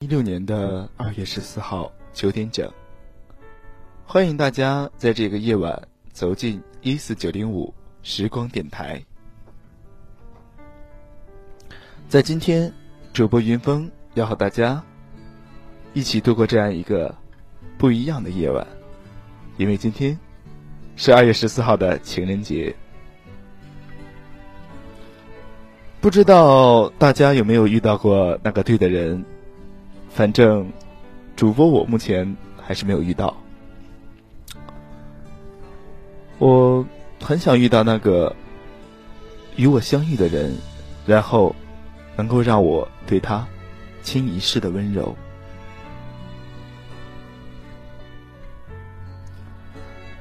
一六年的二月十四号九点整，欢迎大家在这个夜晚走进一四九零五时光电台。在今天，主播云峰要和大家一起度过这样一个不一样的夜晚，因为今天是二月十四号的情人节。不知道大家有没有遇到过那个对的人？反正，主播我目前还是没有遇到。我很想遇到那个与我相遇的人，然后能够让我对他倾一世的温柔。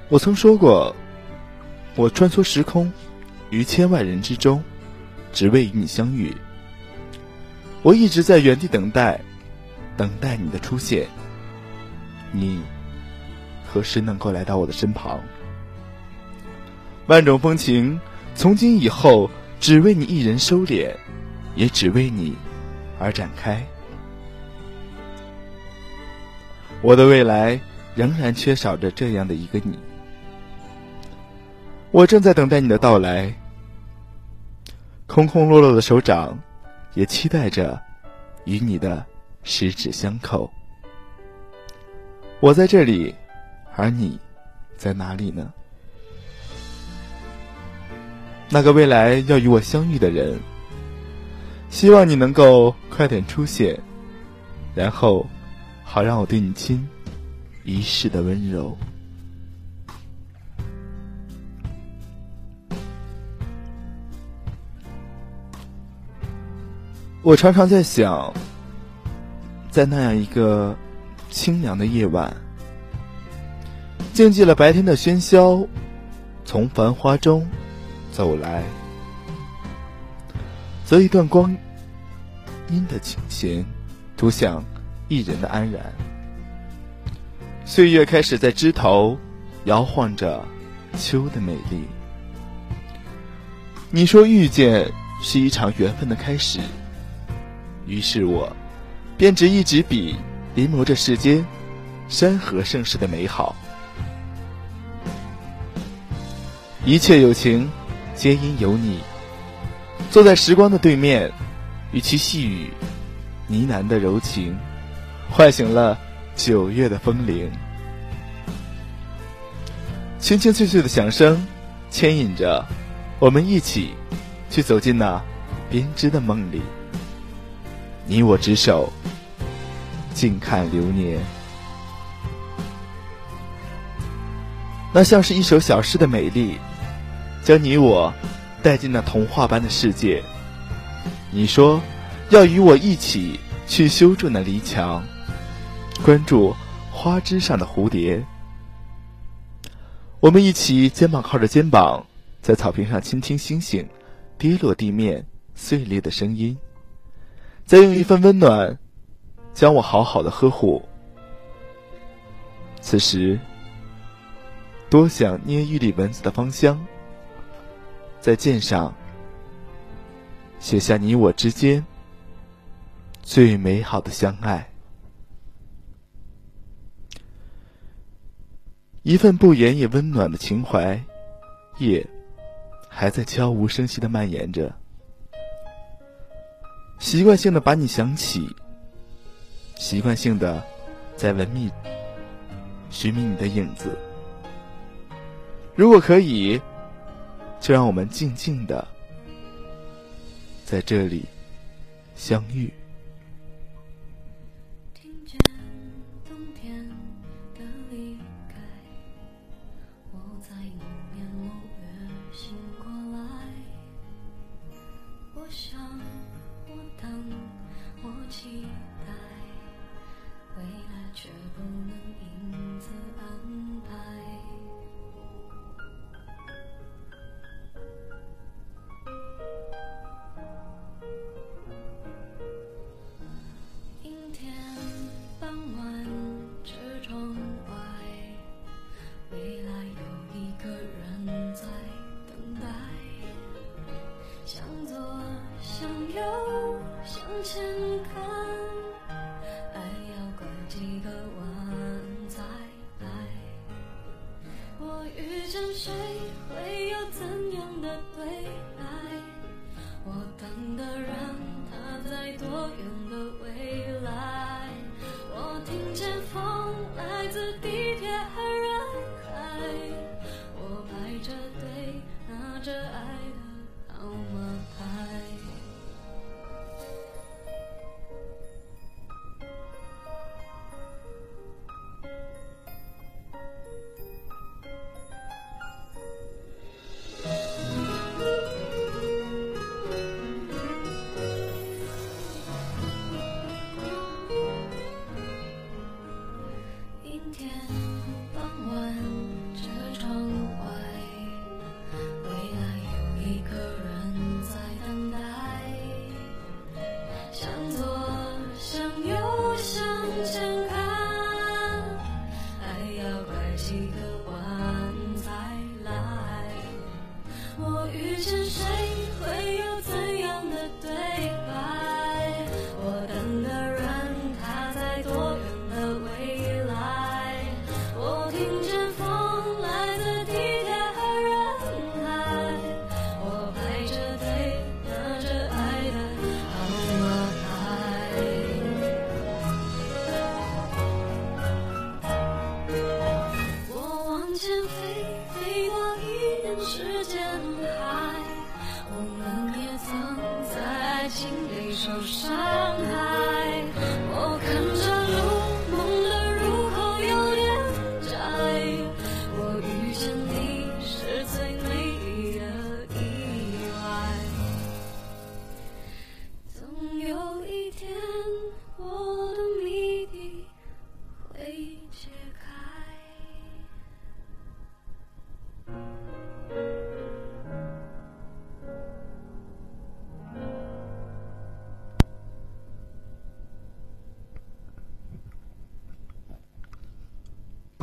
我曾说过，我穿梭时空，于千万人之中，只为与你相遇。我一直在原地等待。等待你的出现，你何时能够来到我的身旁？万种风情，从今以后只为你一人收敛，也只为你而展开。我的未来仍然缺少着这样的一个你，我正在等待你的到来。空空落落的手掌，也期待着与你的。十指相扣，我在这里，而你在哪里呢？那个未来要与我相遇的人，希望你能够快点出现，然后好让我对你倾一世的温柔。我常常在想。在那样一个清凉的夜晚，静寂了白天的喧嚣，从繁华中走来，择一段光阴的清闲，独享一人的安然。岁月开始在枝头摇晃着秋的美丽。你说遇见是一场缘分的开始，于是我。便执一支笔，临摹着世间山河盛世的美好。一切有情，皆因有你。坐在时光的对面，与其细语呢喃的柔情，唤醒了九月的风铃。清清脆脆的响声，牵引着我们一起去走进那编织的梦里。你我执手，静看流年。那像是一首小诗的美丽，将你我带进那童话般的世界。你说要与我一起去修筑那篱墙，关注花枝上的蝴蝶。我们一起肩膀靠着肩膀，在草坪上倾听星星跌落地面碎裂的声音。再用一份温暖，将我好好的呵护。此时，多想捏玉里蚊子的芳香，在剑上写下你我之间最美好的相爱。一份不言也温暖的情怀，夜还在悄无声息的蔓延着。习惯性的把你想起，习惯性的在文秘寻觅你的影子。如果可以，就让我们静静的在这里相遇。却不能因此安排。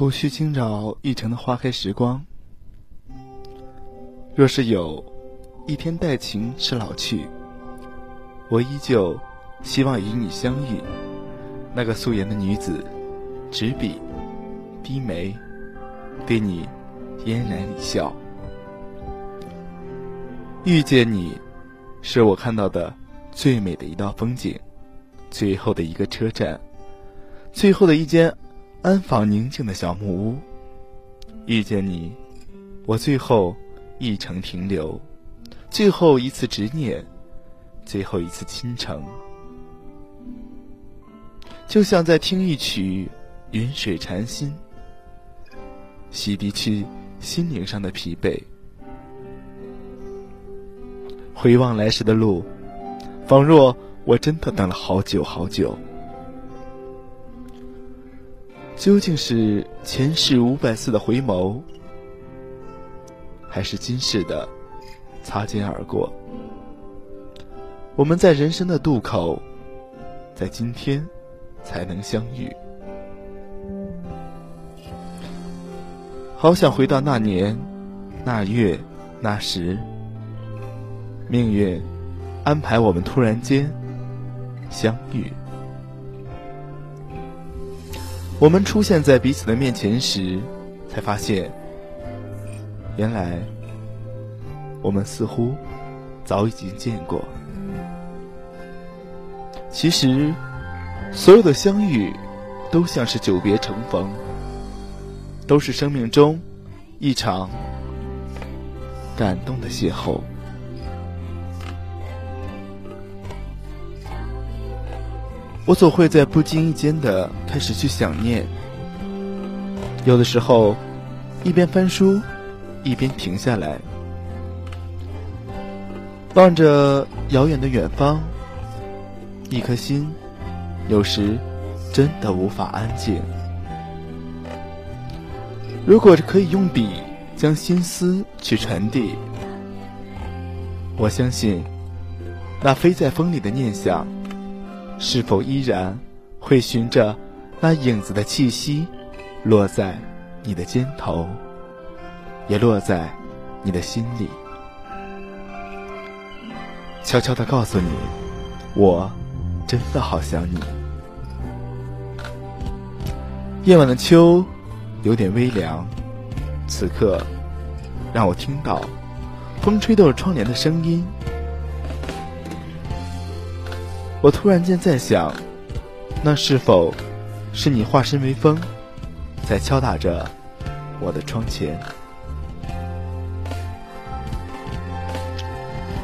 不需惊扰一城的花开时光。若是有一天待情是老去，我依旧希望与你相遇。那个素颜的女子，执笔，低眉，对你嫣然一笑。遇见你，是我看到的最美的一道风景，最后的一个车站，最后的一间安放宁静的小木屋。遇见你，我最后一程停留，最后一次执念，最后一次倾城。就像在听一曲云水禅心，洗涤去心灵上的疲惫。回望来时的路，仿若我真的等了好久好久。究竟是前世五百次的回眸，还是今世的擦肩而过？我们在人生的渡口，在今天。才能相遇。好想回到那年、那月、那时，命运安排我们突然间相遇。我们出现在彼此的面前时，才发现，原来我们似乎早已经见过。其实。所有的相遇，都像是久别重逢，都是生命中一场感动的邂逅。我总会在不经意间的开始去想念，有的时候一边翻书，一边停下来，望着遥远的远方，一颗心。有时，真的无法安静。如果可以用笔将心思去传递，我相信，那飞在风里的念想，是否依然会循着那影子的气息，落在你的肩头，也落在你的心里，悄悄的告诉你，我。真的好想你。夜晚的秋有点微凉，此刻让我听到风吹动窗帘的声音。我突然间在想，那是否是你化身为风，在敲打着我的窗前？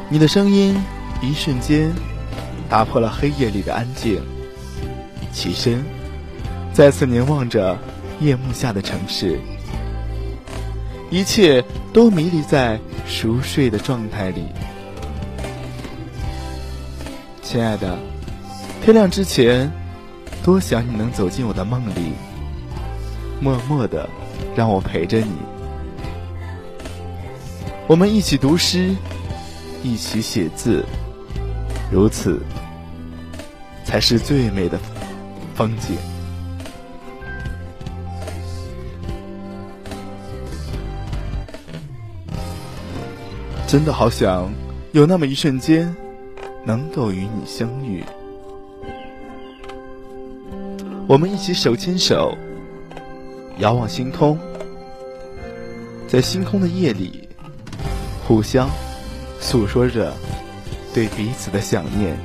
你的声音一瞬间。打破了黑夜里的安静，起身，再次凝望着夜幕下的城市，一切都迷离在熟睡的状态里。亲爱的，天亮之前，多想你能走进我的梦里，默默的让我陪着你，我们一起读诗，一起写字。如此，才是最美的风景。真的好想有那么一瞬间，能够与你相遇。我们一起手牵手，遥望星空，在星空的夜里，互相诉说着。对彼此的想念。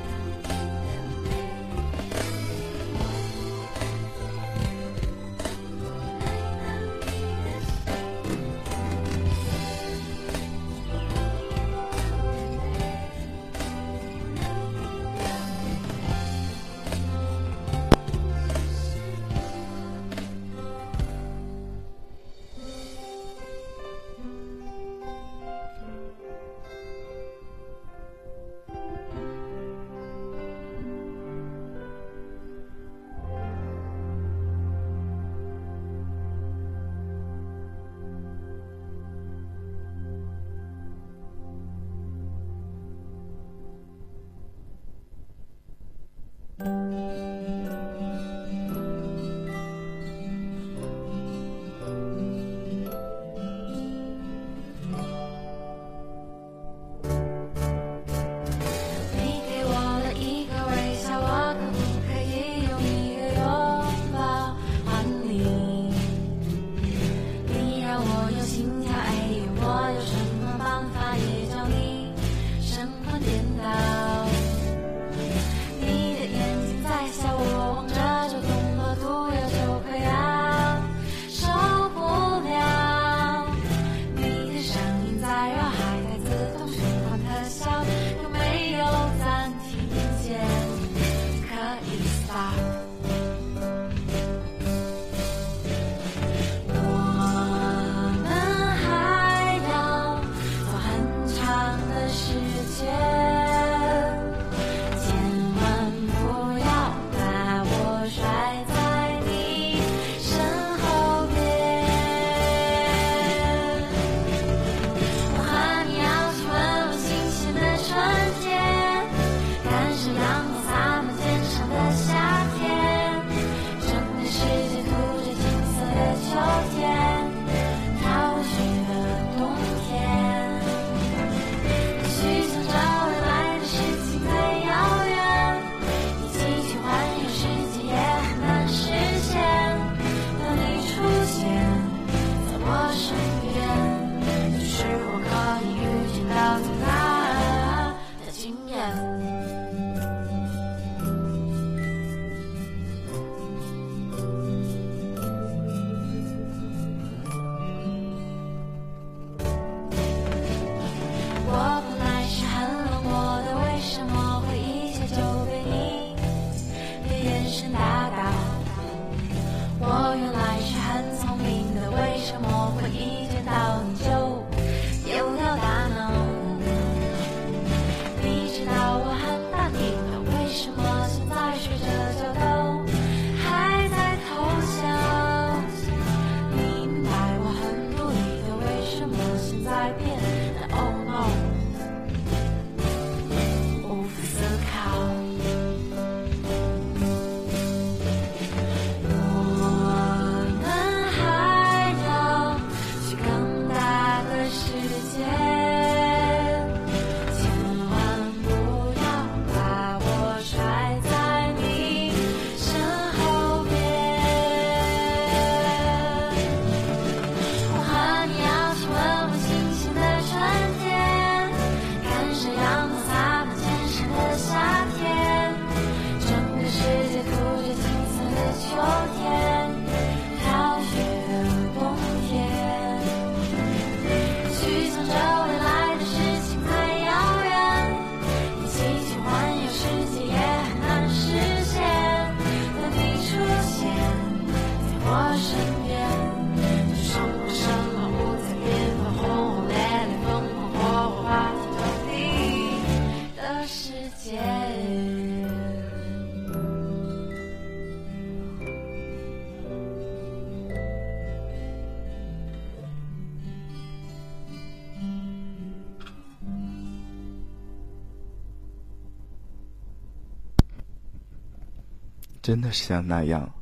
真的是像那样。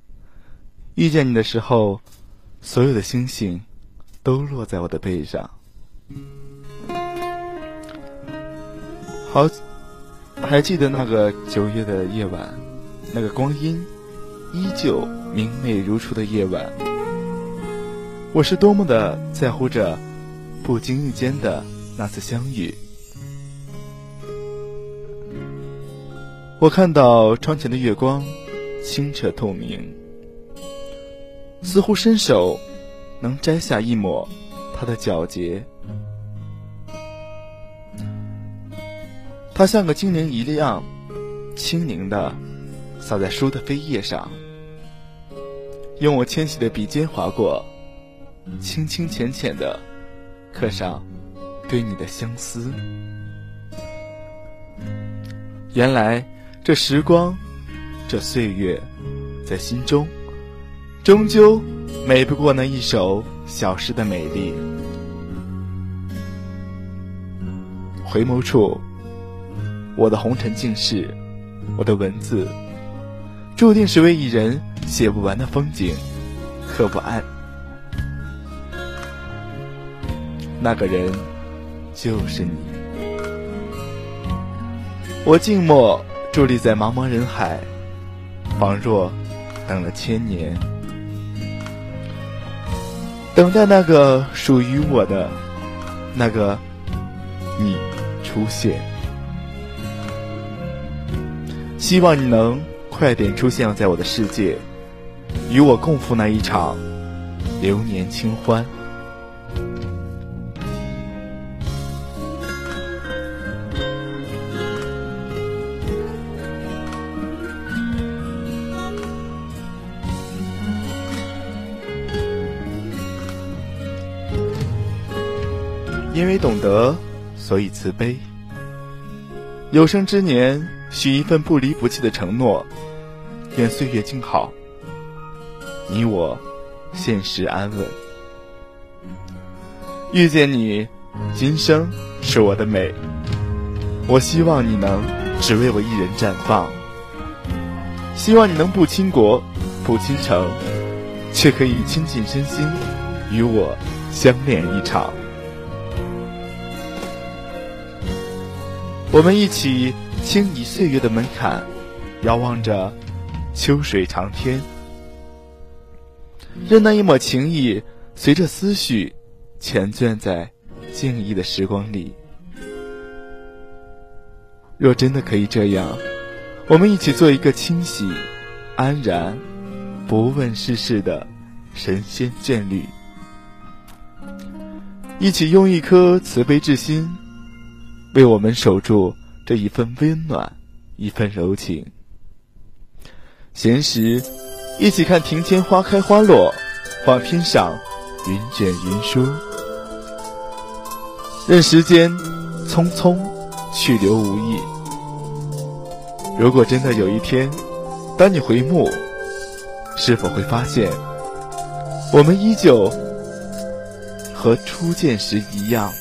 遇见你的时候，所有的星星都落在我的背上。好，还记得那个九月的夜晚，那个光阴依旧明媚如初的夜晚，我是多么的在乎着不经意间的那次相遇。我看到窗前的月光清澈透明，似乎伸手能摘下一抹它的皎洁。它像个精灵一样，轻盈的洒在书的扉页上，用我纤细的笔尖划过，轻轻浅浅的刻上对你的相思。原来这时光，这岁月，在心中，终究美不过那一首小诗的美丽。回眸处。我的红尘尽是，我的文字，注定是为一人写不完的风景，刻不安。那个人，就是你。我静默伫立在茫茫人海，仿若等了千年，等待那个属于我的那个你出现。希望你能快点出现在我的世界，与我共赴那一场流年清欢。因为懂得，所以慈悲。有生之年。许一份不离不弃的承诺，愿岁月静好，你我现实安稳。遇见你，今生是我的美。我希望你能只为我一人绽放，希望你能不倾国，不倾城，却可以倾尽身心与我相恋一场。我们一起。轻移岁月的门槛，遥望着秋水长天，任那一抹情意随着思绪缱绻在静谧的时光里。若真的可以这样，我们一起做一个清洗、安然、不问世事的神仙眷侣，一起用一颗慈悲之心，为我们守住。这一份温暖，一份柔情。闲时，一起看庭前花开花落，望天上云卷云舒。任时间匆匆去留无意。如果真的有一天，当你回目，是否会发现，我们依旧和初见时一样？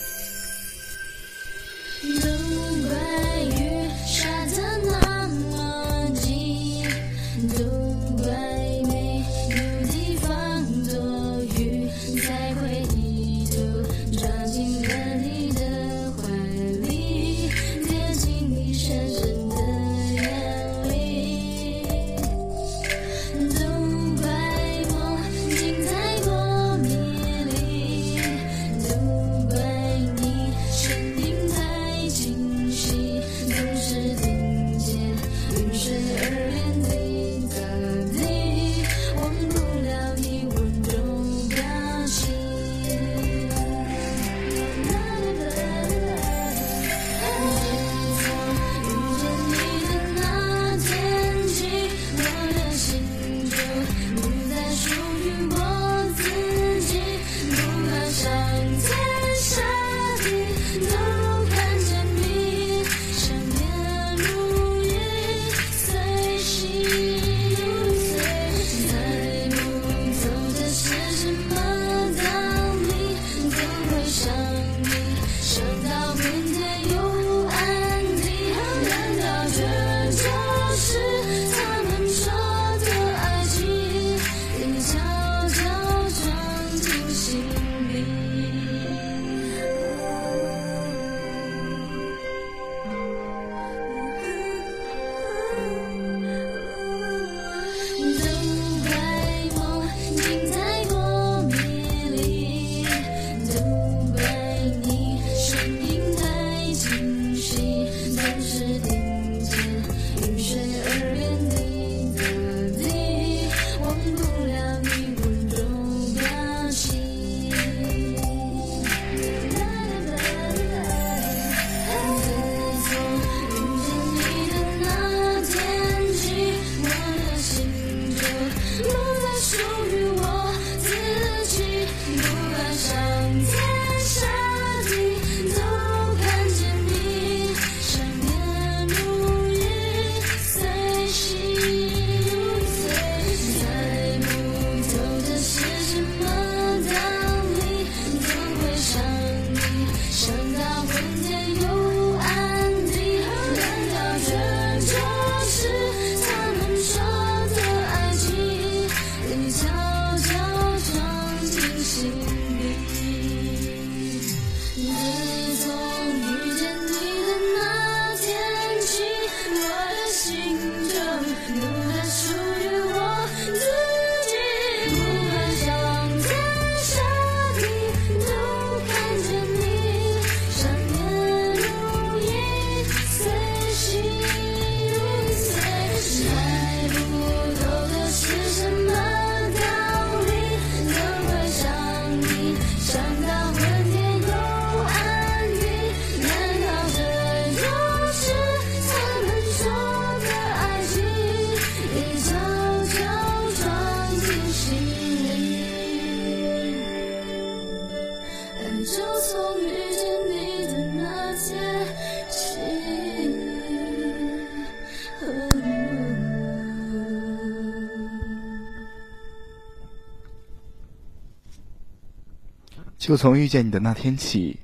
就从遇见你的那天起，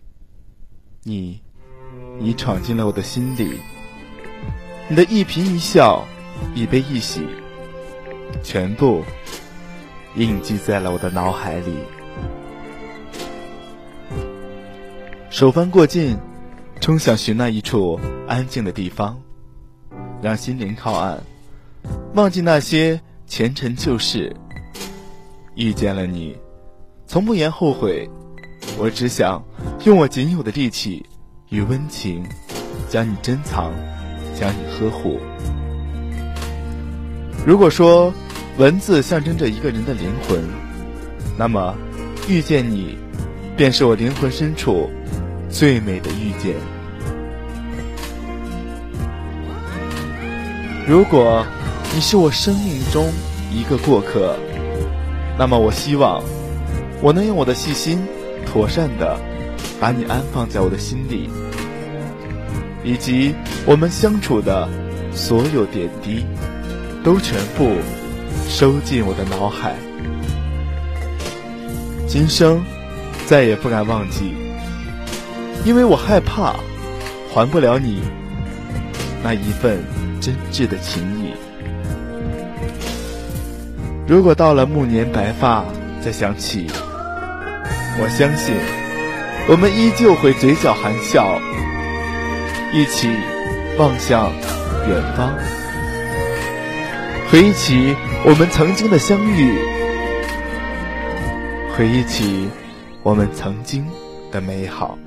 你，你闯进了我的心里。你的一颦一笑，一悲一喜，全部印记在了我的脑海里。手翻过境，冲想寻那一处安静的地方，让心灵靠岸，忘记那些前尘旧事。遇见了你，从不言后悔。我只想用我仅有的力气与温情，将你珍藏，将你呵护。如果说文字象征着一个人的灵魂，那么遇见你，便是我灵魂深处最美的遇见。如果你是我生命中一个过客，那么我希望我能用我的细心。妥善的把你安放在我的心里，以及我们相处的所有点滴，都全部收进我的脑海。今生再也不敢忘记，因为我害怕还不了你那一份真挚的情谊。如果到了暮年白发再想起。我相信，我们依旧会嘴角含笑，一起望向远方，回忆起我们曾经的相遇，回忆起我们曾经的美好。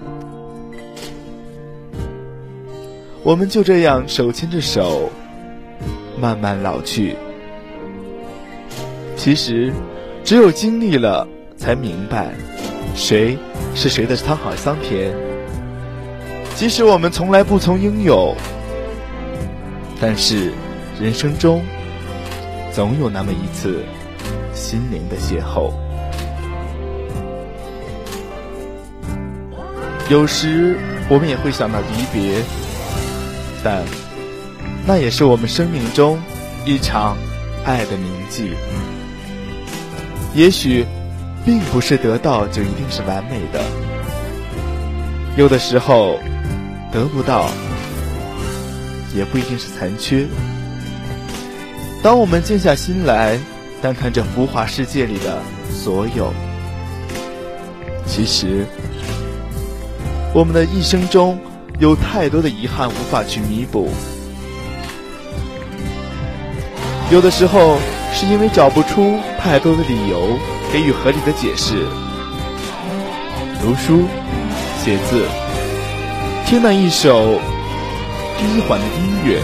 我们就这样手牵着手，慢慢老去。其实，只有经历了，才明白。谁是谁的沧海桑田？即使我们从来不曾拥有，但是人生中总有那么一次心灵的邂逅。有时我们也会想到离别，但那也是我们生命中一场爱的铭记。也许。并不是得到就一定是完美的，有的时候得不到也不一定是残缺。当我们静下心来，单看这浮华世界里的所有，其实我们的一生中有太多的遗憾无法去弥补。有的时候是因为找不出太多的理由。给予合理的解释。读书、写字、听那一首低缓的音乐，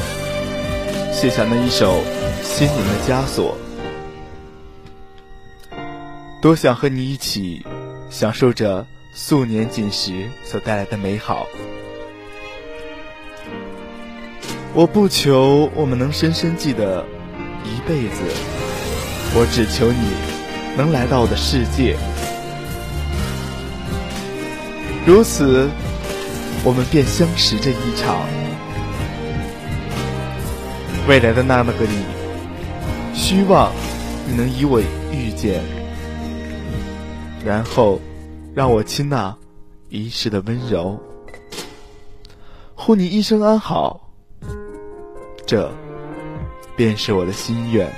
卸下那一首心灵的枷锁。多想和你一起享受着素年锦时所带来的美好。我不求我们能深深记得一辈子，我只求你。能来到我的世界，如此，我们便相识这一场。未来的那么个你，希望你能与我遇见，然后让我亲那一世的温柔，护你一生安好。这便是我的心愿。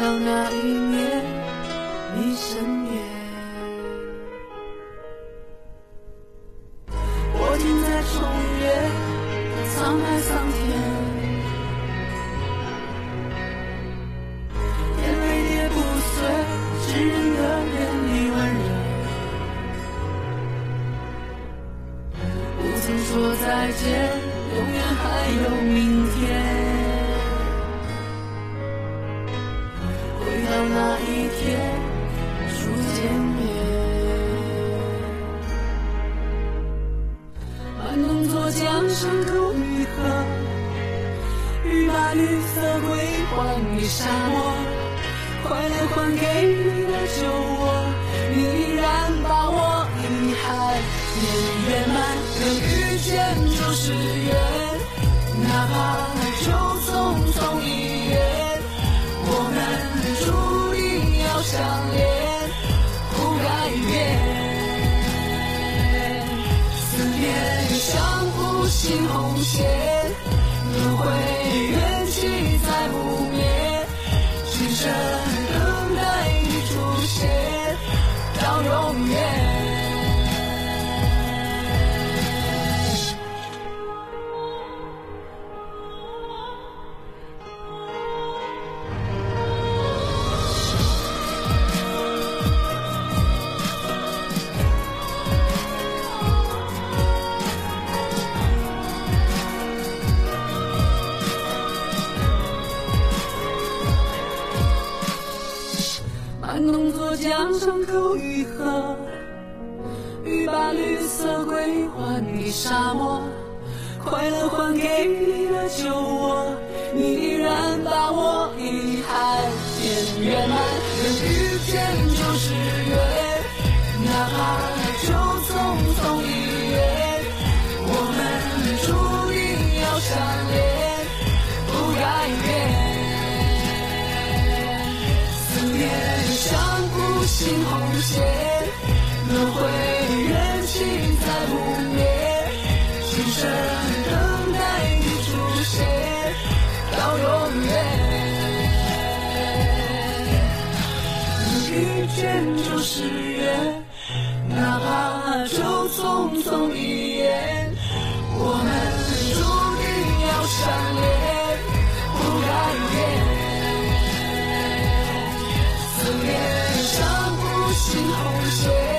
到那一心红线，轮回缘起再不灭，今生等待你出现，到永远。伤口愈合，欲把绿色归还给沙漠，快乐还给你的酒窝，你依然像无形红线，轮回缘起再不灭，今生等待你出现，到永远。遇见就是缘，哪怕就匆匆一眼，我们注定要相恋，不改变。思念形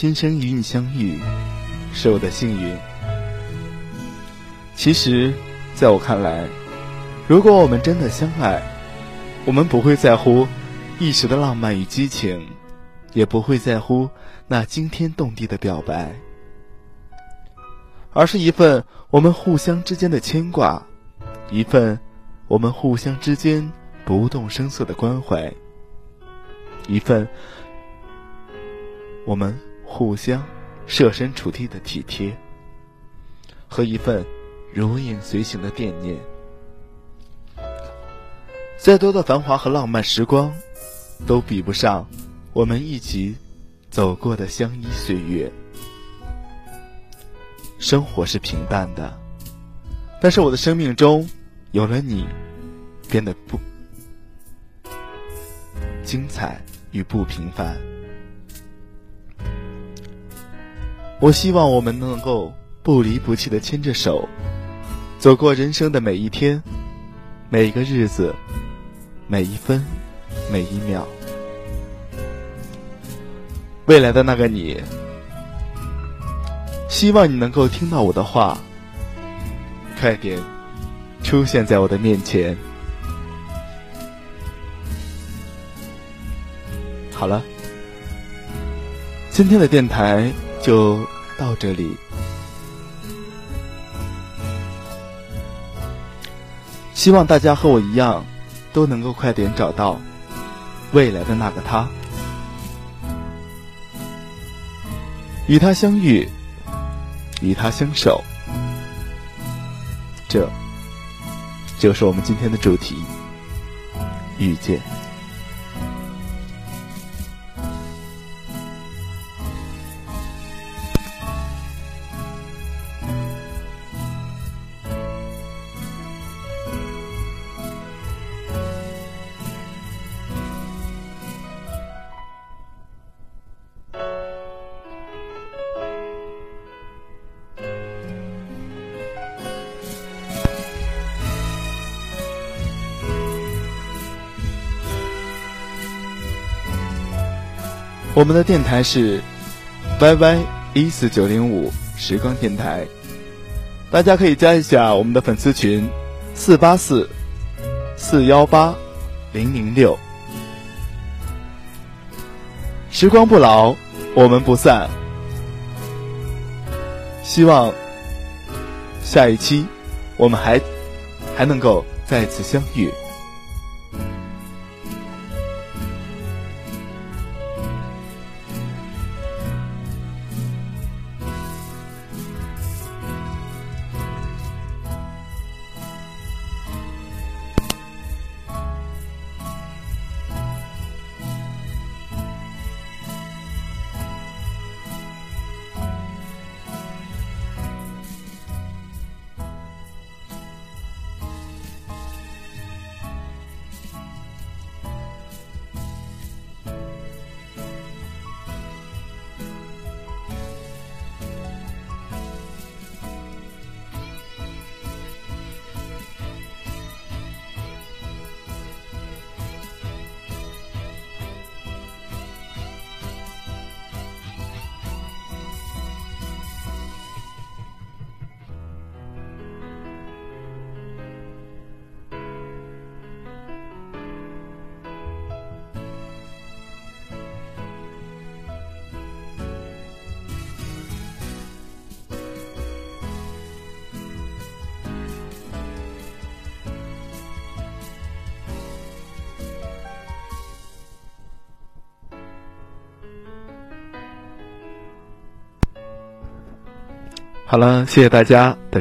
今生与你相遇，是我的幸运。其实，在我看来，如果我们真的相爱，我们不会在乎一时的浪漫与激情，也不会在乎那惊天动地的表白，而是一份我们互相之间的牵挂，一份我们互相之间不动声色的关怀，一份我们。互相设身处地的体贴，和一份如影随形的惦念。再多的繁华和浪漫时光，都比不上我们一起走过的相依岁月。生活是平淡的，但是我的生命中有了你，变得不精彩与不平凡。我希望我们能够不离不弃的牵着手，走过人生的每一天、每一个日子、每一分、每一秒。未来的那个你，希望你能够听到我的话，快点出现在我的面前。好了，今天的电台。就到这里，希望大家和我一样，都能够快点找到未来的那个他，与他相遇，与他相守，这就是我们今天的主题——遇见。我们的电台是 YY 一四九零五时光电台，大家可以加一下我们的粉丝群四八四四幺八零零六。时光不老，我们不散。希望下一期我们还还能够再次相遇。好了，谢谢大家的。